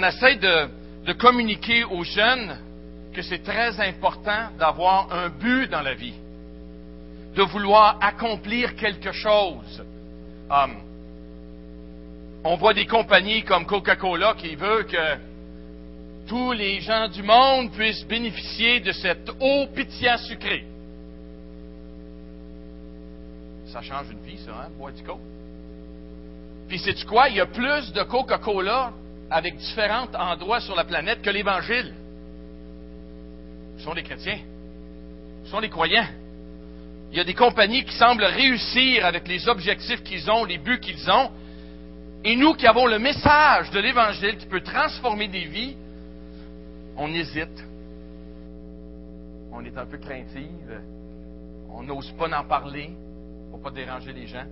On essaie de, communiquer aux jeunes que c'est très important d'avoir un but dans la vie, de vouloir accomplir quelque chose. Um, on voit des compagnies comme Coca-Cola qui veut que tous les gens du monde puissent bénéficier de cette eau pétillant sucrée. Ça change une vie, ça, hein, boire du Coke. Puis, sais-tu quoi? Il y a plus de Coca-Cola avec différents endroits sur la planète que l'Évangile. Ce sont des chrétiens. Ce sont des croyants. Il y a des compagnies qui semblent réussir avec les objectifs qu'ils ont, les buts qu'ils ont. Et nous qui avons le message de l'Évangile qui peut transformer des vies, on hésite. On est un peu craintive. On n'ose pas en parler pour ne pas déranger les gens.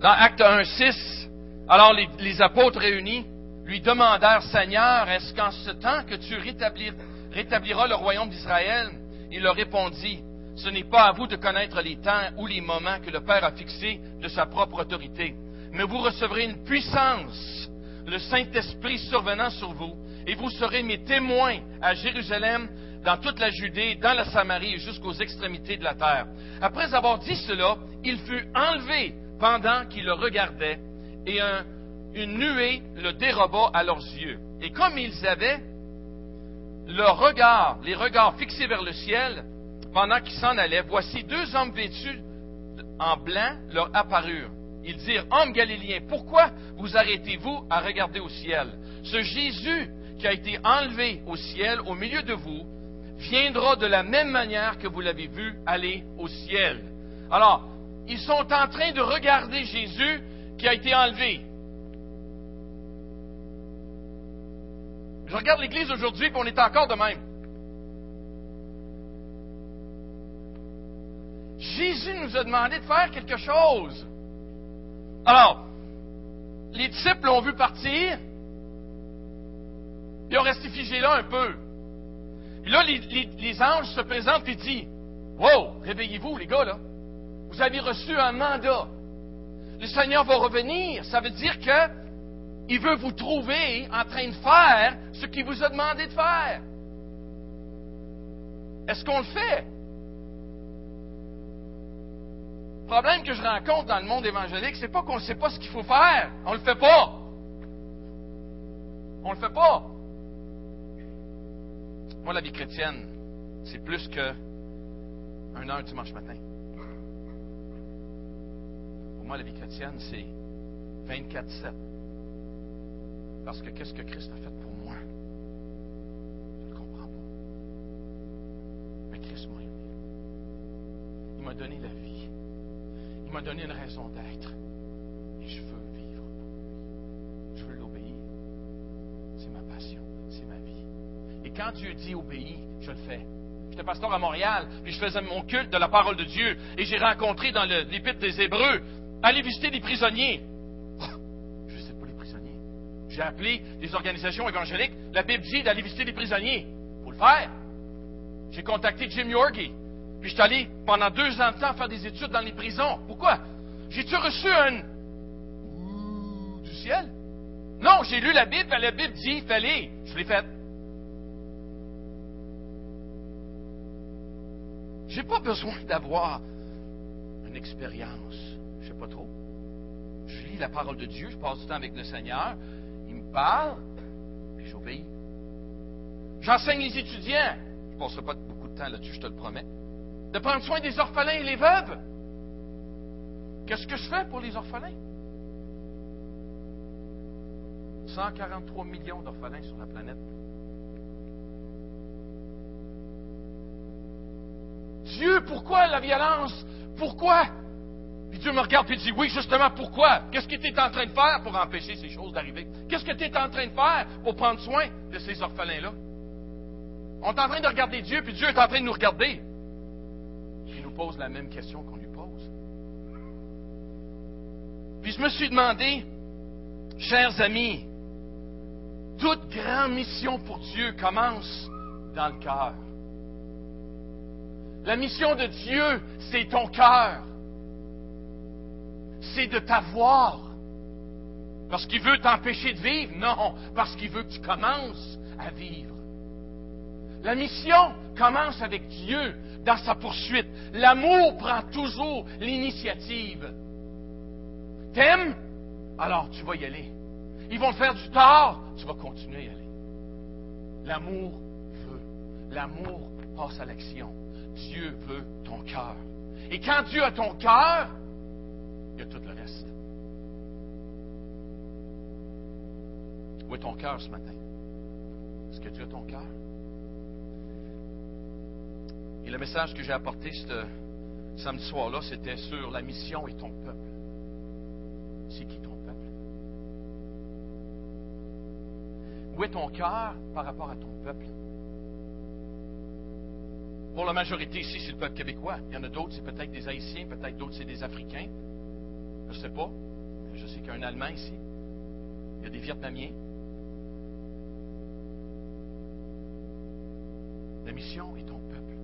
Dans Acte 1, 6, alors les, apôtres réunis lui demandèrent, Seigneur, est-ce qu'en ce temps que tu rétabliras le royaume d'Israël? Il leur répondit, ce n'est pas à vous de connaître les temps ou les moments que le Père a fixés de sa propre autorité, mais vous recevrez une puissance, le Saint-Esprit survenant sur vous, et vous serez mes témoins à Jérusalem, dans toute la Judée, dans la Samarie et jusqu'aux extrémités de la terre. Après avoir dit cela, il fut enlevé pendant qu'il le regardait, et une nuée le déroba à leurs yeux. Et comme ils avaient leur regard, les regards fixés vers le ciel, pendant qu'ils s'en allaient, voici deux hommes vêtus en blanc leur apparurent. Ils dirent, Hommes galiléens, pourquoi vous arrêtez-vous à regarder au ciel? Ce Jésus qui a été enlevé au ciel au milieu de vous viendra de la même manière que vous l'avez vu aller au ciel. Alors, ils sont en train de regarder Jésus qui a été enlevé. Je regarde l'Église aujourd'hui et on est encore de même. Jésus nous a demandé de faire quelque chose. Alors, les disciples l'ont vu partir, ils ont resté figés là un peu. Et là, les, anges se présentent et disent Wow, réveillez-vous, les gars, là. Vous avez reçu un mandat. Le Seigneur va revenir. Ça veut dire que il veut vous trouver en train de faire ce qu'il vous a demandé de faire. Est-ce qu'on le fait? Le problème que je rencontre dans le monde évangélique, c'est pas qu'on ne sait pas ce qu'il faut faire. On le fait pas. On le fait pas. Moi, la vie chrétienne, c'est plus que un heure dimanche matin. La vie chrétienne, c'est 24-7. Parce que qu'est-ce que Christ a fait pour moi? Je ne comprends pas. Mais Christ m'a aimé. Il m'a donné la vie. Il m'a donné une raison d'être. Et je veux vivre pour lui. Je veux l'obéir. C'est ma passion. C'est ma vie. Et quand Dieu dit obéis, je le fais. J'étais pasteur à Montréal, puis je faisais mon culte de la parole de Dieu. Et j'ai rencontré dans l'Épître des Hébreux, aller visiter des prisonniers. J'ai appelé des organisations évangéliques. La Bible dit d'aller visiter les prisonniers. Il faut le faire. J'ai contacté Jim Yorgi. Puis je suis allé pendant deux ans de temps faire des études dans les prisons. Pourquoi? J'ai-tu reçu un du ciel? Non, j'ai lu la Bible, la Bible dit, fallait. Je l'ai fait. J'ai pas besoin d'avoir une expérience. Sais pas trop. Je lis la parole de Dieu, je passe du temps avec le Seigneur parle, puis j'obéis. J'enseigne les étudiants. Je ne passerai pas beaucoup de temps là-dessus, je te le promets. De prendre soin des orphelins et les veuves. Qu'est-ce que je fais pour les orphelins? 143 millions d'orphelins sur la planète. Dieu, pourquoi la violence? Pourquoi Dieu me regarde et dit, oui, justement, pourquoi? Qu'est-ce que tu es en train de faire pour empêcher ces choses d'arriver? Qu'est-ce que tu es en train de faire pour prendre soin de ces orphelins-là? On est en train de regarder Dieu, puis Dieu est en train de nous regarder. Il nous pose la même question qu'on lui pose. Puis je me suis demandé, chers amis, toute grande mission pour Dieu commence dans le cœur. La mission de Dieu, c'est ton cœur c'est de t'avoir. Parce qu'il veut t'empêcher de vivre? Non, parce qu'il veut que tu commences à vivre. La mission commence avec Dieu dans sa poursuite. L'amour prend toujours l'initiative. T'aimes? Alors tu vas y aller. Ils vont te faire du tort, tu vas continuer à y aller. L'amour veut. L'amour passe à l'action. Dieu veut ton cœur. Et quand Dieu a ton cœur, tout le reste. Où est ton cœur ce matin? Est-ce que tu as ton cœur? Et le message que j'ai apporté ce samedi soir-là, c'était sur la mission et ton peuple. C'est qui ton peuple? Où est ton cœur par rapport à ton peuple? Pour la majorité ici, c'est le peuple québécois. Il y en a d'autres, c'est peut-être des Haïtiens, peut-être d'autres, c'est des Africains. Je ne sais pas. Je sais qu'il y a un Allemand ici. Il y a des Vietnamiens. La mission est ton peuple.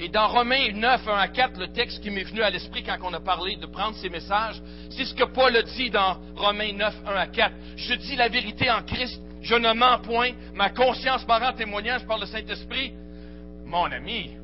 Et dans Romains 9, 1 à 4, le texte qui m'est venu à l'esprit quand on a parlé de prendre ces messages, c'est ce que Paul a dit dans Romains 9, 1 à 4. Je dis la vérité en Christ, je ne mens point, ma conscience m'en rend témoignage par le Saint-Esprit. Mon ami,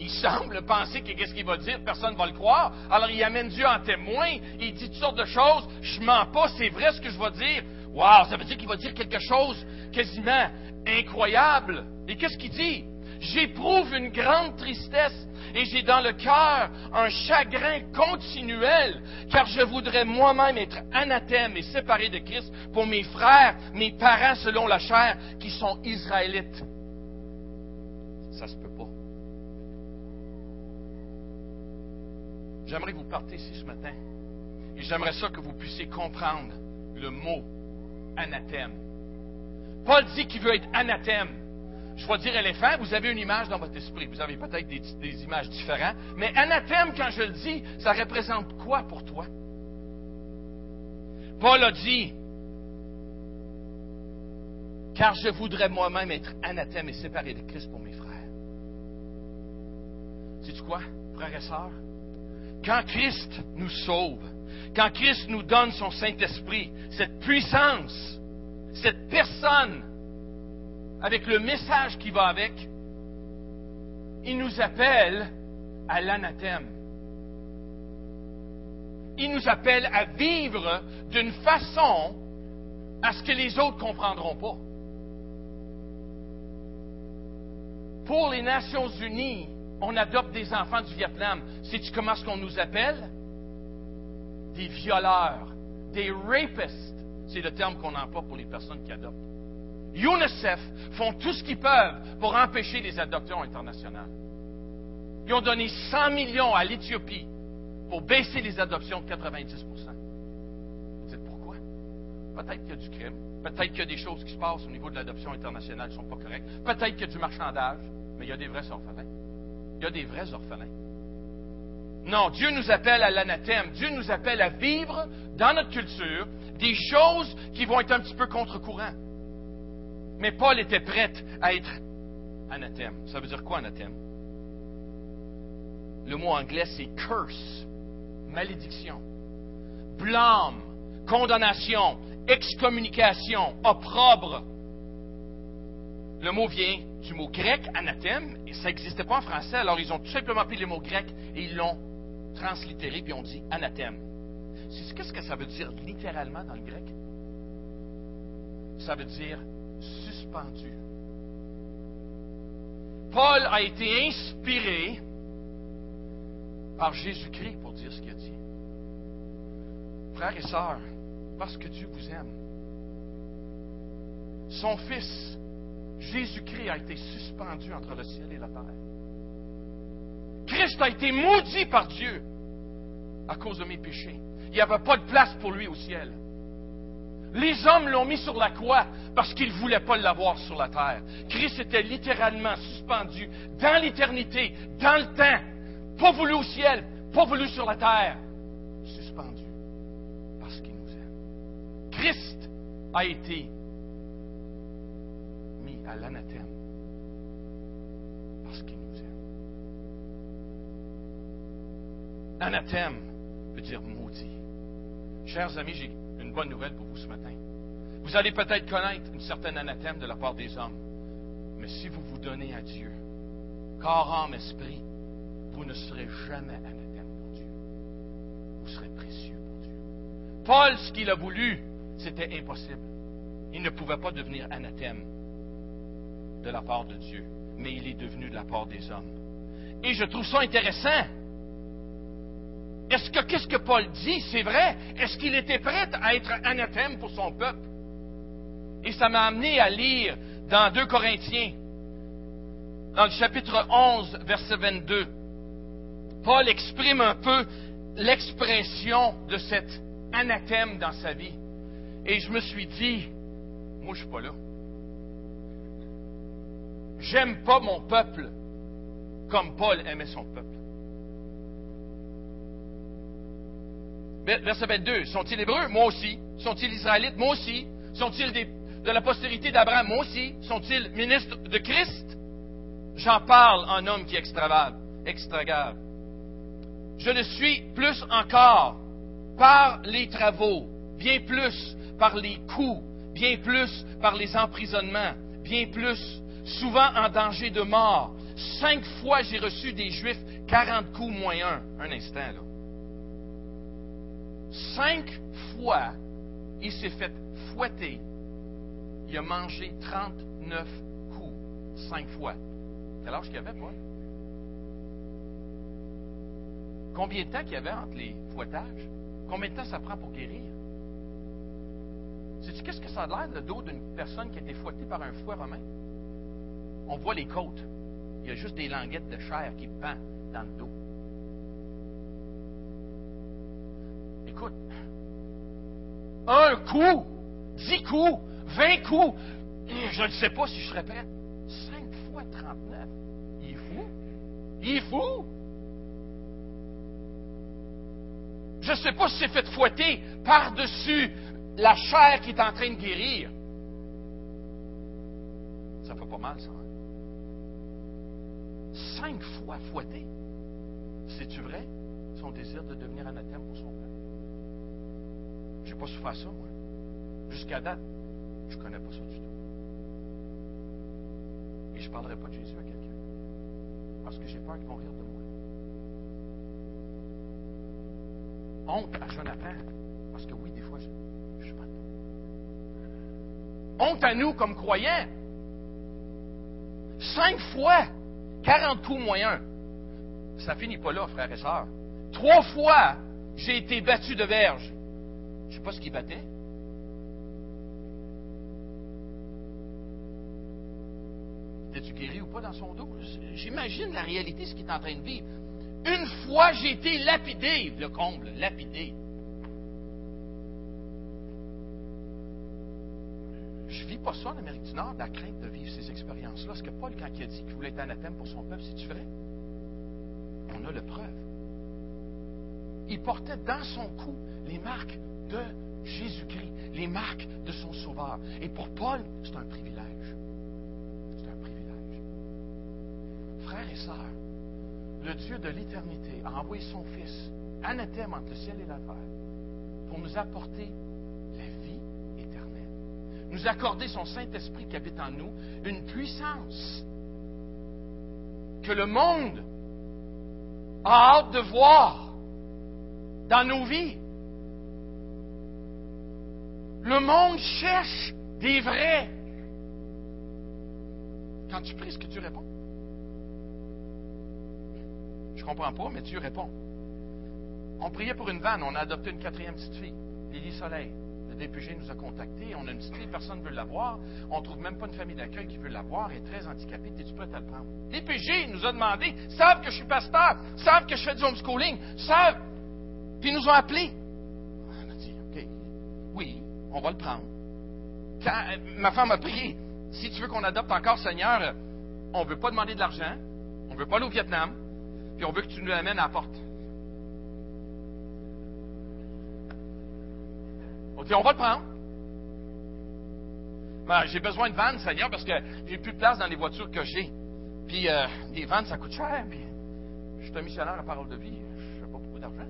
il semble penser que qu'est-ce qu'il va dire, personne ne va le croire. Alors il amène Dieu en témoin, il dit toutes sortes de choses. Je mens pas, c'est vrai ce que je vais dire. Wow, ça veut dire qu'il va dire quelque chose quasiment incroyable. Et qu'est-ce qu'il dit? J'éprouve une grande tristesse et j'ai dans le cœur un chagrin continuel, car je voudrais moi-même être anathème et séparé de Christ pour mes frères, mes parents selon la chair, qui sont israélites. Ça se peut pas. J'aimerais que vous partez ici ce matin et j'aimerais ça que vous puissiez comprendre le mot anathème. Paul dit qu'il veut être anathème. Je vais dire éléphant, vous avez une image dans votre esprit. Vous avez peut-être des, des, images différentes. Mais anathème, quand je le dis, ça représente quoi pour toi? Paul a dit, car je voudrais moi-même être anathème et séparé de Christ pour mes frères. Sais-tu quoi, frères et sœurs? Quand Christ nous sauve, quand Christ nous donne son Saint-Esprit, cette puissance, cette personne, avec le message qui va avec, il nous appelle à l'anathème. Il nous appelle à vivre d'une façon à ce que les autres ne comprendront pas. Pour les Nations Unies, on adopte des enfants du Vietnam. Sais-tu comment ce qu'on nous appelle? Des violeurs, des rapistes. C'est le terme qu'on emploie pour les personnes qui adoptent. UNICEF font tout ce qu'ils peuvent pour empêcher les adoptions internationales. Ils ont donné 100 millions à l'Éthiopie pour baisser les adoptions de 90% Vous dites pourquoi? Peut-être qu'il y a du crime. Peut-être qu'il y a des choses qui se passent au niveau de l'adoption internationale qui ne sont pas correctes. Peut-être qu'il y a du marchandage. Mais il y a des vrais orphelins. Il y a des vrais orphelins. Non, Dieu nous appelle à l'anathème. Dieu nous appelle à vivre dans notre culture des choses qui vont être un petit peu contre-courant. Mais Paul était prêt à être anathème. Ça veut dire quoi anathème? Le mot anglais, c'est curse, malédiction, blâme, condamnation, excommunication, opprobre. Le mot vient du mot grec, anathème, et ça n'existait pas en français, alors ils ont tout simplement pris les mots grecs et ils l'ont translittéré, puis ont dit anathème. Qu'est-ce que ça veut dire littéralement dans le grec? Ça veut dire suspendu. Paul a été inspiré par Jésus-Christ pour dire ce qu'il a dit. Frères et sœurs, parce que Dieu vous aime, son Fils, Jésus-Christ, a été suspendu entre le ciel et la terre. Christ a été maudit par Dieu à cause de mes péchés. Il n'y avait pas de place pour lui au ciel. Les hommes l'ont mis sur la croix parce qu'ils ne voulaient pas l'avoir sur la terre. Christ était littéralement suspendu dans l'éternité, dans le temps, pas voulu au ciel, pas voulu sur la terre, suspendu parce qu'il nous aime. Christ a été à l'anathème parce qu'il nous aime. Anathème veut dire maudit. Chers amis, j'ai une bonne nouvelle pour vous ce matin. Vous allez peut-être connaître une certaine anathème de la part des hommes. Mais si vous vous donnez à Dieu, corps, âme, esprit, vous ne serez jamais anathème pour Dieu. Vous serez précieux pour Dieu. Paul, ce qu'il a voulu, c'était impossible. Il ne pouvait pas devenir anathème de la part de Dieu, mais il est devenu de la part des hommes. Et je trouve ça intéressant. Est-ce que qu'est-ce que Paul dit, c'est vrai? Est-ce qu'il était prêt à être anathème pour son peuple? Et ça m'a amené à lire dans 2 Corinthiens, dans le chapitre 11, verset 22. Paul exprime un peu l'expression de cet anathème dans sa vie. Et je me suis dit, moi je suis pas là. J'aime pas mon peuple comme Paul aimait son peuple. Verset 22. Sont-ils hébreux? Moi aussi. Sont-ils israélites? Moi aussi. Sont-ils de la postérité d'Abraham? Moi aussi. Sont-ils ministres de Christ? J'en parle en homme qui extravage, extravage. Je le suis plus encore par les travaux, bien plus par les coups, bien plus par les emprisonnements, bien plus, souvent en danger de mort. Cinq fois j'ai reçu des Juifs, quarante coups moins un. Un instant, là. Cinq fois, il s'est fait fouetter. Il a mangé 39 coups. Cinq fois. Quel âge qu'il avait, moi? Combien de temps qu'il y avait entre les fouettages? Combien de temps ça prend pour guérir? Sais-tu qu'est-ce que ça a l'air, le dos d'une personne qui a été fouettée par un fouet romain? On voit les côtes. Il y a juste des languettes de chair qui pendent dans le dos. Écoute, un coup, dix coups, vingt coups, je ne sais pas si je prêt. Cinq fois trente-neuf. Il est fou. Il est fou. Je ne sais pas si c'est fait fouetter par-dessus la chair qui est en train de guérir. Pas mal, ça. Hein? Cinq fois fouetté. C'est-tu vrai? Son désir de devenir anathème pour son peuple? Je n'ai pas souffert ça, moi. Jusqu'à date, je ne connais pas ça du tout. Et je ne parlerai pas de Jésus à quelqu'un. Parce que j'ai peur qu'ils vont rire de moi. Honte à Jonathan. Parce que oui, des fois, je, je suis pas Honte à nous comme croyants. Cinq fois, 40 coups moyens. Ça finit pas là, frères et sœurs. Trois fois, j'ai été battu de verge. Je ne sais pas ce qu'il battait. Était-tu guéri ou pas dans son dos? J'imagine la réalité, ce qu'il est en train de vivre. Une fois, j'ai été lapidé, le comble, lapidé. Je ne vis pas ça en Amérique du Nord, la crainte de vivre ces expériences-là. Ce que Paul, quand il a dit qu'il voulait être anathème pour son peuple, c'est-tu vrai? On a la preuve. Il portait dans son cou les marques de Jésus-Christ, les marques de son Sauveur. Et pour Paul, c'est un privilège. C'est un privilège. Frères et sœurs, le Dieu de l'éternité a envoyé son Fils, anathème entre le ciel et la terre, pour nous apporter. Nous accorder son Saint-Esprit qui habite en nous, une puissance que le monde a hâte de voir dans nos vies. Le monde cherche des vrais. Quand tu pries, ce que tu réponds? Je comprends pas, mais Dieu répond. On priait pour une vanne, on a adopté une quatrième petite fille, Lily Soleil. DPG nous a contactés, on a une petite fille, personne ne veut l'avoir. On ne trouve même pas une famille d'accueil qui veut l'avoir, elle est très handicapée, es-tu prêt à le prendre? DPG nous a demandé, savent que je suis pasteur, savent que je fais du homeschooling, savent, puis ils nous ont appelés. On a dit, OK, oui, on va le prendre. Euh, ma femme a prié, si tu veux qu'on adopte encore, Seigneur, euh, on ne veut pas demander de l'argent, on ne veut pas aller au Vietnam, puis on veut que tu nous l'amènes à la porte. On dit, on va le prendre. Ben, j'ai besoin de vannes, Seigneur, parce que j'ai plus de place dans les voitures que j'ai. Puis, euh, les vannes, ça coûte cher. Puis, je suis un missionnaire à parole de vie. Je n'ai pas beaucoup d'argent.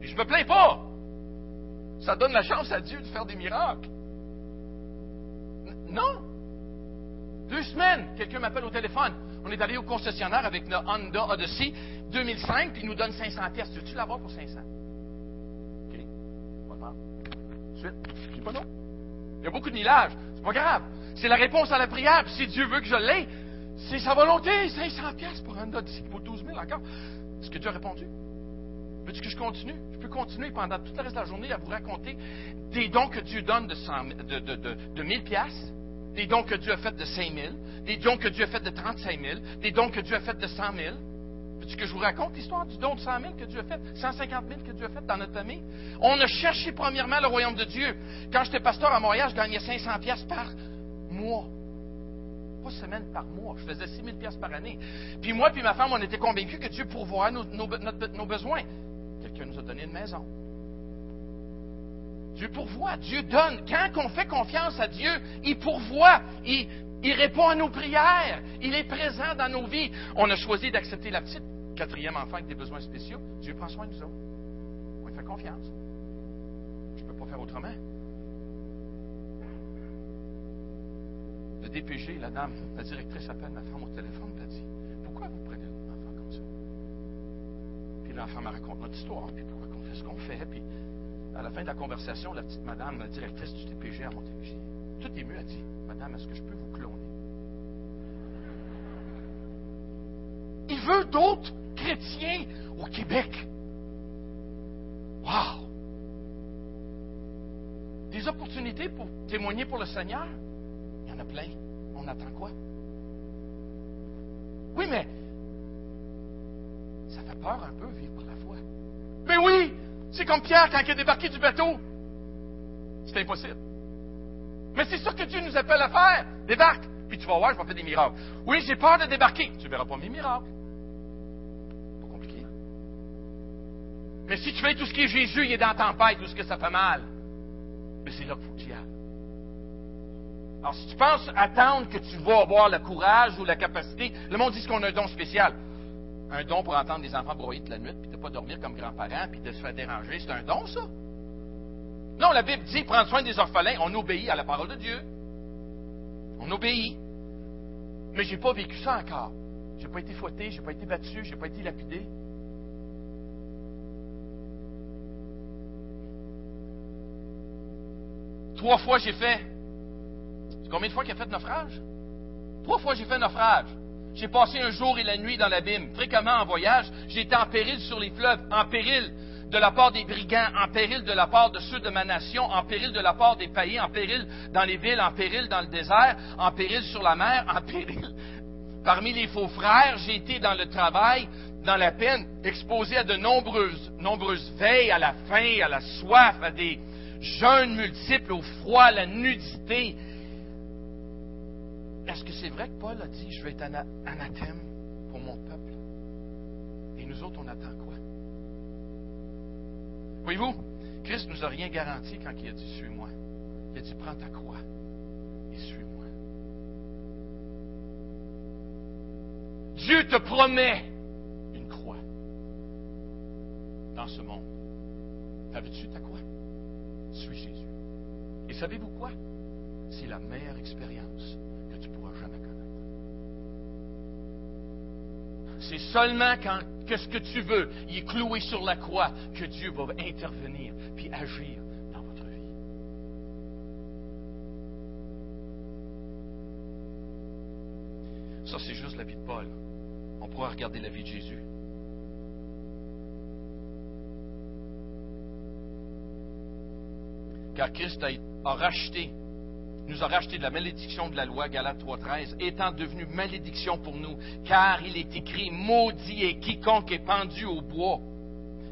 Et je me plains pas. ça donne la chance à Dieu de faire des miracles. Non. Deux semaines, quelqu'un m'appelle au téléphone. On est allé au concessionnaire avec notre Honda Odyssey 2005, puis il nous donne 500 pièces. Veux-tu l'avoir pour 500? OK. On va Suite. Je dis pas non. Il y a beaucoup de millage. C'est pas grave. C'est la réponse à la prière. Puis si Dieu veut que je l'aie, c'est sa volonté. 500 pièces pour un pour 12 000 encore. Est-ce que Dieu a répondu? Veux-tu que je continue? Je peux continuer pendant toute le reste de la journée à vous raconter des dons que Dieu donne de, 100, de, de, de, de 1000 pièces des dons que Dieu a fait de 5 000, des dons que Dieu a fait de 35 000, des dons que Dieu a fait de 100 000. Veux-tu que je vous raconte l'histoire du don de 100 000 que Dieu a fait, 150 000 que Dieu a fait dans notre famille? On a cherché premièrement le royaume de Dieu. Quand j'étais pasteur à Montréal, je gagnais 500 pièces par mois. Pas semaine, par mois. Je faisais 6 000 pièces par année. Puis moi puis ma femme, on était convaincus que Dieu pourvoit nos, nos, nos besoins. Quelqu'un nous a donné une maison. Dieu pourvoit, Dieu donne. Quand on fait confiance à Dieu, il pourvoit, il, il, répond à nos prières, il est présent dans nos vies. On a choisi d'accepter la petite quatrième enfant avec des besoins spéciaux. Dieu prend soin de nous autres. On lui fait confiance. Je ne peux pas faire autrement. Le DPG, la dame, la directrice appelle ma femme au téléphone et dit Pourquoi vous prenez un enfant comme ça Puis l'enfant me raconte notre histoire, puis pourquoi on fait ce qu'on fait, puis à la fin de la conversation, la petite madame, la directrice du TPG à Montérégie, tout ému, a dit Madame, est-ce que je peux vous cloner? Il veut d'autres chrétiens au Québec. Wow Des opportunités pour témoigner pour le Seigneur? Il y en a plein. On attend quoi? Oui, mais ça fait peur un peu vivre par la foi. Mais oui, c'est comme Pierre quand il est débarqué du bateau. C'est impossible. Mais c'est ça que Dieu nous appelle à faire. Débarque. Puis tu vas voir, je vais faire des miracles. Oui, j'ai peur de débarquer. Tu ne verras pas mes miracles. Pas compliqué. Mais si tu fais tout ce qui est Jésus, il est dans la tempête, tout ce que ça fait mal. Mais c'est là qu'il faut que tu y ailles. Alors, si tu penses attendre que tu vas avoir le courage ou la capacité, le monde dit qu'on a un don spécial un don pour entendre des enfants broyer toute la nuit, puis de ne pas dormir comme grands-parents, puis de se faire déranger. C'est un don, ça? Non, la Bible dit prendre soin des orphelins. On obéit à la parole de Dieu. On obéit. Mais je n'ai pas vécu ça encore. Je n'ai pas été fouetté, je n'ai pas été battu, je n'ai pas été lapidé. Trois fois j'ai fait. Combien de fois qu'il a fait naufrage? Trois fois j'ai fait naufrage. J'ai passé un jour et la nuit dans l'abîme, fréquemment en voyage. J'ai été en péril sur les fleuves, en péril de la part des brigands, en péril de la part de ceux de ma nation, en péril de la part des païens, en péril dans les villes, en péril dans le désert, en péril sur la mer, en péril parmi les faux frères. J'ai été dans le travail, dans la peine, exposé à de nombreuses, nombreuses veilles, à la faim, à la soif, à des jeûnes multiples, au froid, à la nudité, est-ce que c'est vrai que Paul a dit, je vais être anathème pour mon peuple? Et nous autres, on attend quoi? Voyez-vous, Christ nous a rien garanti quand il a dit, suis-moi. Il a dit, prends ta croix et suis-moi. Dieu te promet une croix dans ce monde. Avais-tu ta croix? Suis Jésus. Et savez-vous quoi? C'est la meilleure expérience C'est seulement quand que ce que tu veux, il est cloué sur la croix, que Dieu va intervenir puis agir dans votre vie. Ça, c'est juste la vie de Paul. On pourra regarder la vie de Jésus. Car Christ a, a racheté nous a racheté de la malédiction de la loi, Galates 3.13, étant devenu malédiction pour nous, car il est écrit, maudit est quiconque est pendu au bois.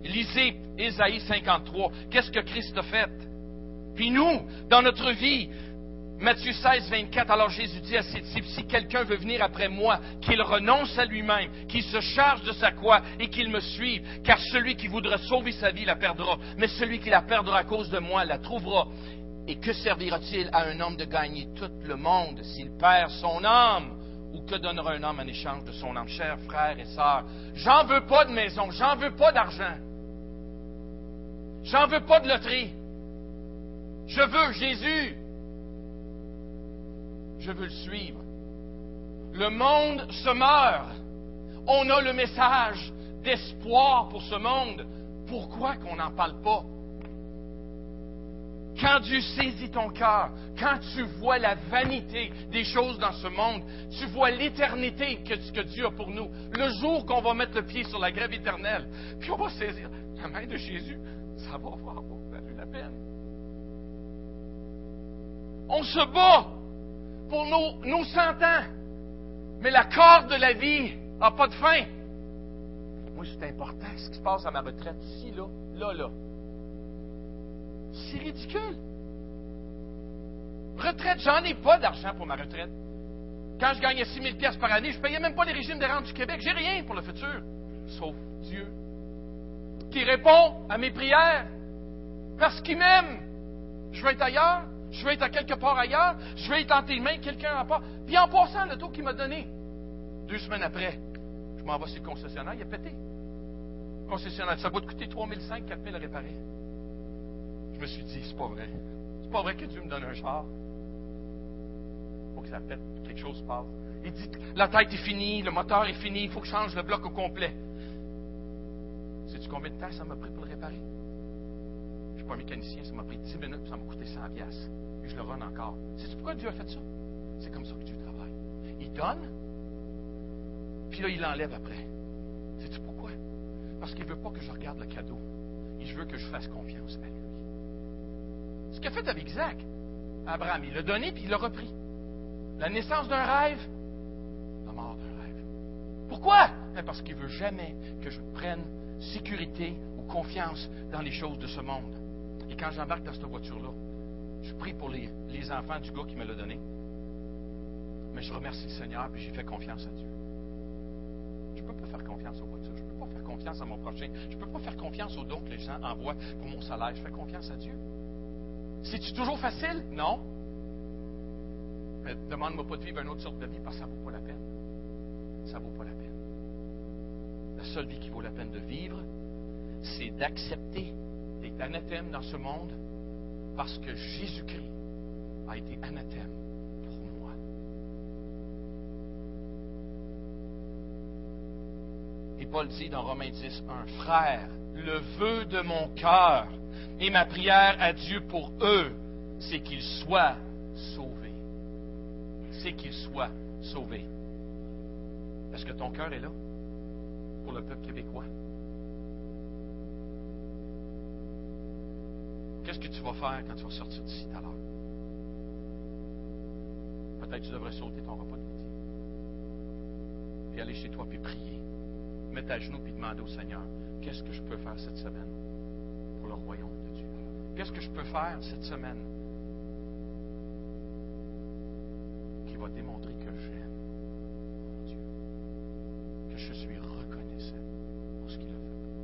Lisez Ésaïe 53. Qu'est-ce que Christ a fait? Puis nous, dans notre vie, Matthieu 16, 24, alors Jésus dit à ses disciples, si quelqu'un veut venir après moi, qu'il renonce à lui-même, qu'il se charge de sa croix et qu'il me suive, car celui qui voudra sauver sa vie la perdra, mais celui qui la perdra à cause de moi la trouvera. Et que servira-t-il à un homme de gagner tout le monde s'il perd son âme? Ou que donnera un homme en échange de son âme? Chers frères et sœurs, j'en veux pas de maison, j'en veux pas d'argent. J'en veux pas de loterie. Je veux Jésus. Je veux le suivre. Le monde se meurt. On a le message d'espoir pour ce monde. Pourquoi qu'on n'en parle pas? Quand Dieu saisit ton cœur, quand tu vois la vanité des choses dans ce monde, tu vois l'éternité que, Dieu a pour nous. Le jour qu'on va mettre le pied sur la grève éternelle, puis on va saisir la main de Jésus, ça va avoir valu la peine. On se bat pour nos, nos 100 ans, mais la corde de la vie n'a pas de fin. Moi, c'est important ce qui se passe à ma retraite ici, là, là, là. C'est ridicule. Retraite, j'en ai pas d'argent pour ma retraite. Quand je gagnais 6 000 par année, je ne payais même pas les régimes de rente du Québec. J'ai rien pour le futur, sauf Dieu, qui répond à mes prières parce qu'il m'aime. Je veux être ailleurs, je veux être à quelque part ailleurs, je veux être en tes mains, quelqu'un à part. Puis en passant, le taux qu'il m'a donné, deux semaines après, je m'en vais sur le concessionnaire, il a pété. concessionnaire, ça va te coûter 3 500, 4 000 à réparer je me suis dit, c'est pas vrai. C'est pas vrai que Dieu me donne un char. faut que ça pète, quelque chose se passe. Il dit, la tête est finie, le moteur est fini, il faut que je change le bloc au complet. Sais-tu combien de temps ça m'a pris pour le réparer? Je suis pas mécanicien, ça m'a pris 10 minutes, ça m'a coûté 100 pièces. Et je le run encore. Sais-tu pourquoi Dieu a fait ça? C'est comme ça que Dieu travaille. Il donne, puis là, il l'enlève après. Sais-tu pourquoi? Parce qu'il ne veut pas que je regarde le cadeau. Il veut que je fasse confiance à lui. Ce qu'il a fait avec Isaac, Abraham, il l'a donné puis il l'a repris. La naissance d'un rêve, la mort d'un rêve. Pourquoi? Ben, parce qu'il ne veut jamais que je prenne sécurité ou confiance dans les choses de ce monde. Et quand j'embarque dans cette voiture-là, je prie pour les, les enfants du gars qui me l'a donné. Mais je remercie le Seigneur et j'ai fait confiance à Dieu. Je ne peux pas faire confiance aux voitures. Je ne peux pas faire confiance à mon prochain. Je ne peux pas faire confiance aux dons que les gens envoient pour mon salaire. Je fais confiance à Dieu. C'est-tu toujours facile? Non. Demande-moi pas de vivre une autre sorte de vie parce que ça ne vaut pas la peine. Ça ne vaut pas la peine. La seule vie qui vaut la peine de vivre, c'est d'accepter d'être anathème dans ce monde parce que Jésus-Christ a été anathème pour moi. Et Paul dit dans Romains 10, un frère, le vœu de mon cœur et ma prière à Dieu pour eux, c'est qu'ils soient sauvés. C'est qu'ils soient sauvés. Est-ce que ton cœur est là pour le peuple québécois? Qu'est-ce que tu vas faire quand tu vas sortir d'ici tout à l'heure? Peut-être tu devrais sauter ton repas de midi. Puis aller chez toi puis prier. Mettre à genoux puis demander au Seigneur, qu'est-ce que je peux faire cette semaine pour le royaume? Qu'est-ce que je peux faire cette semaine qui va démontrer que j'aime mon Dieu, que je suis reconnaissant pour ce qu'il a fait pour moi?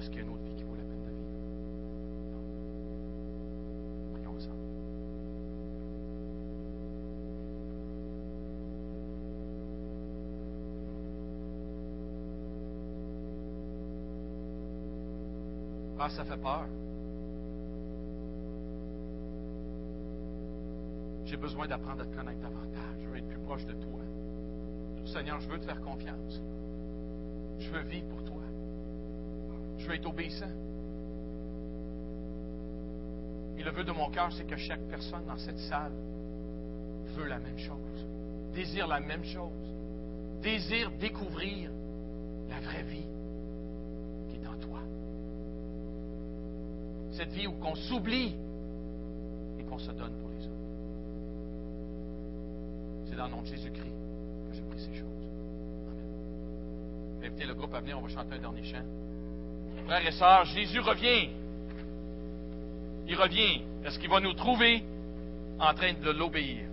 Est-ce qu'il y a une autre vie qui vaut la peine de vivre? Non. Prions ensemble. Ah, ça fait peur. J'ai besoin d'apprendre à te connaître davantage. Je veux être plus proche de toi. Seigneur, je veux te faire confiance. Je veux vivre pour toi. Je veux être obéissant. Et le vœu de mon cœur, c'est que chaque personne dans cette salle veut la même chose, désire la même chose, désire découvrir la vraie vie qui est en toi cette vie où qu'on s'oublie et qu'on se donne pour les autres. C'est dans le nom de Jésus-Christ que je prie ces choses. Amen. Invitez le groupe à venir, on va chanter un dernier chant. Frères et sœurs, Jésus revient. Il revient. Est-ce qu'il va nous trouver en train de l'obéir?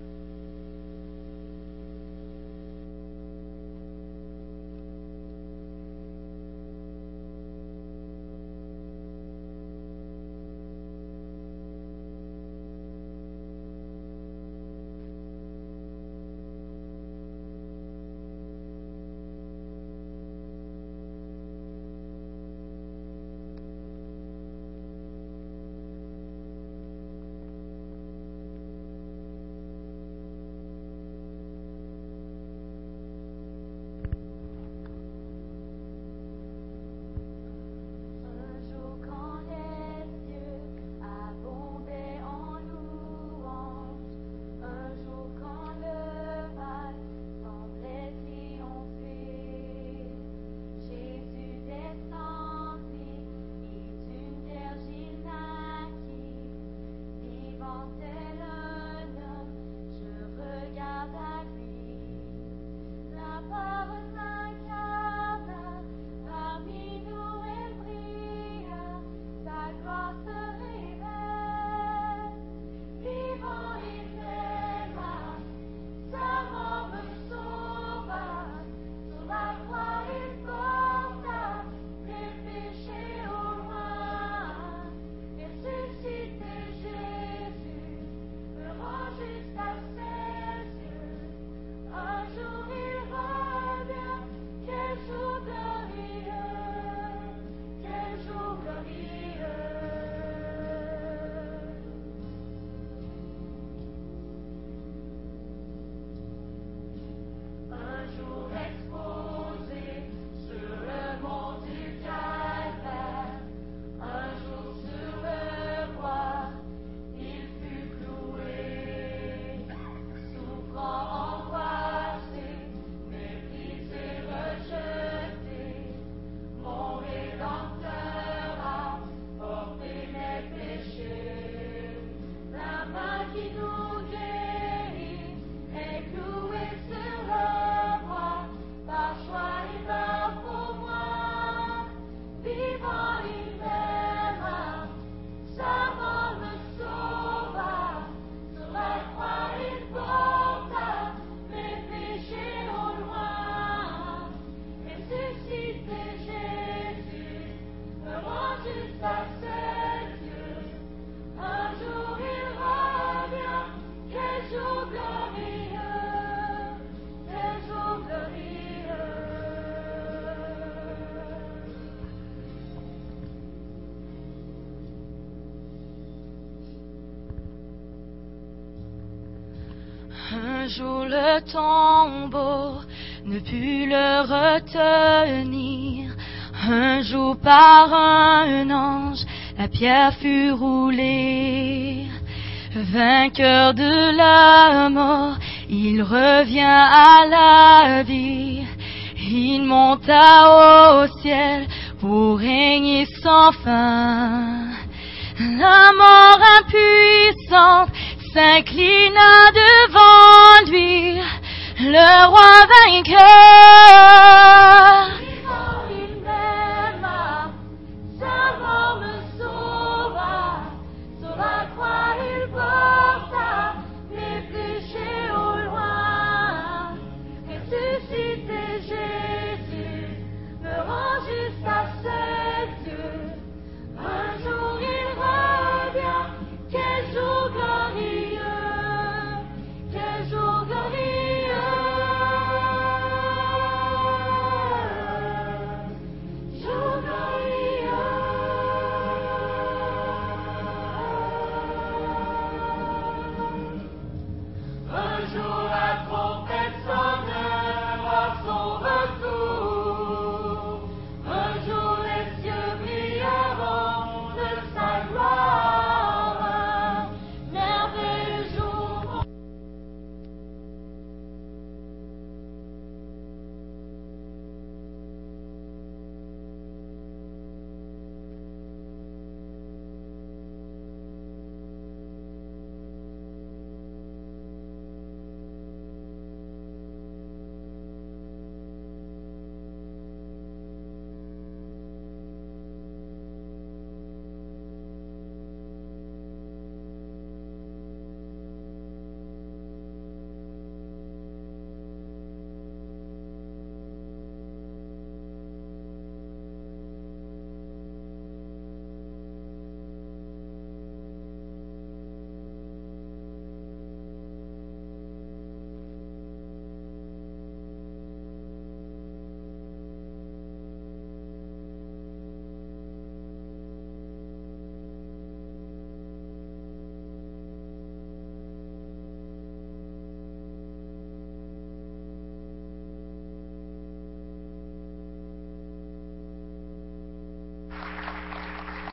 Jour le tombeau ne put le retenir. Un jour par un ange, la pierre fut roulée. Vainqueur de la mort, il revient à la vie. Il monta au ciel pour régner sans fin. La mort impuissante s'inclina devant lui, le roi vainqueur.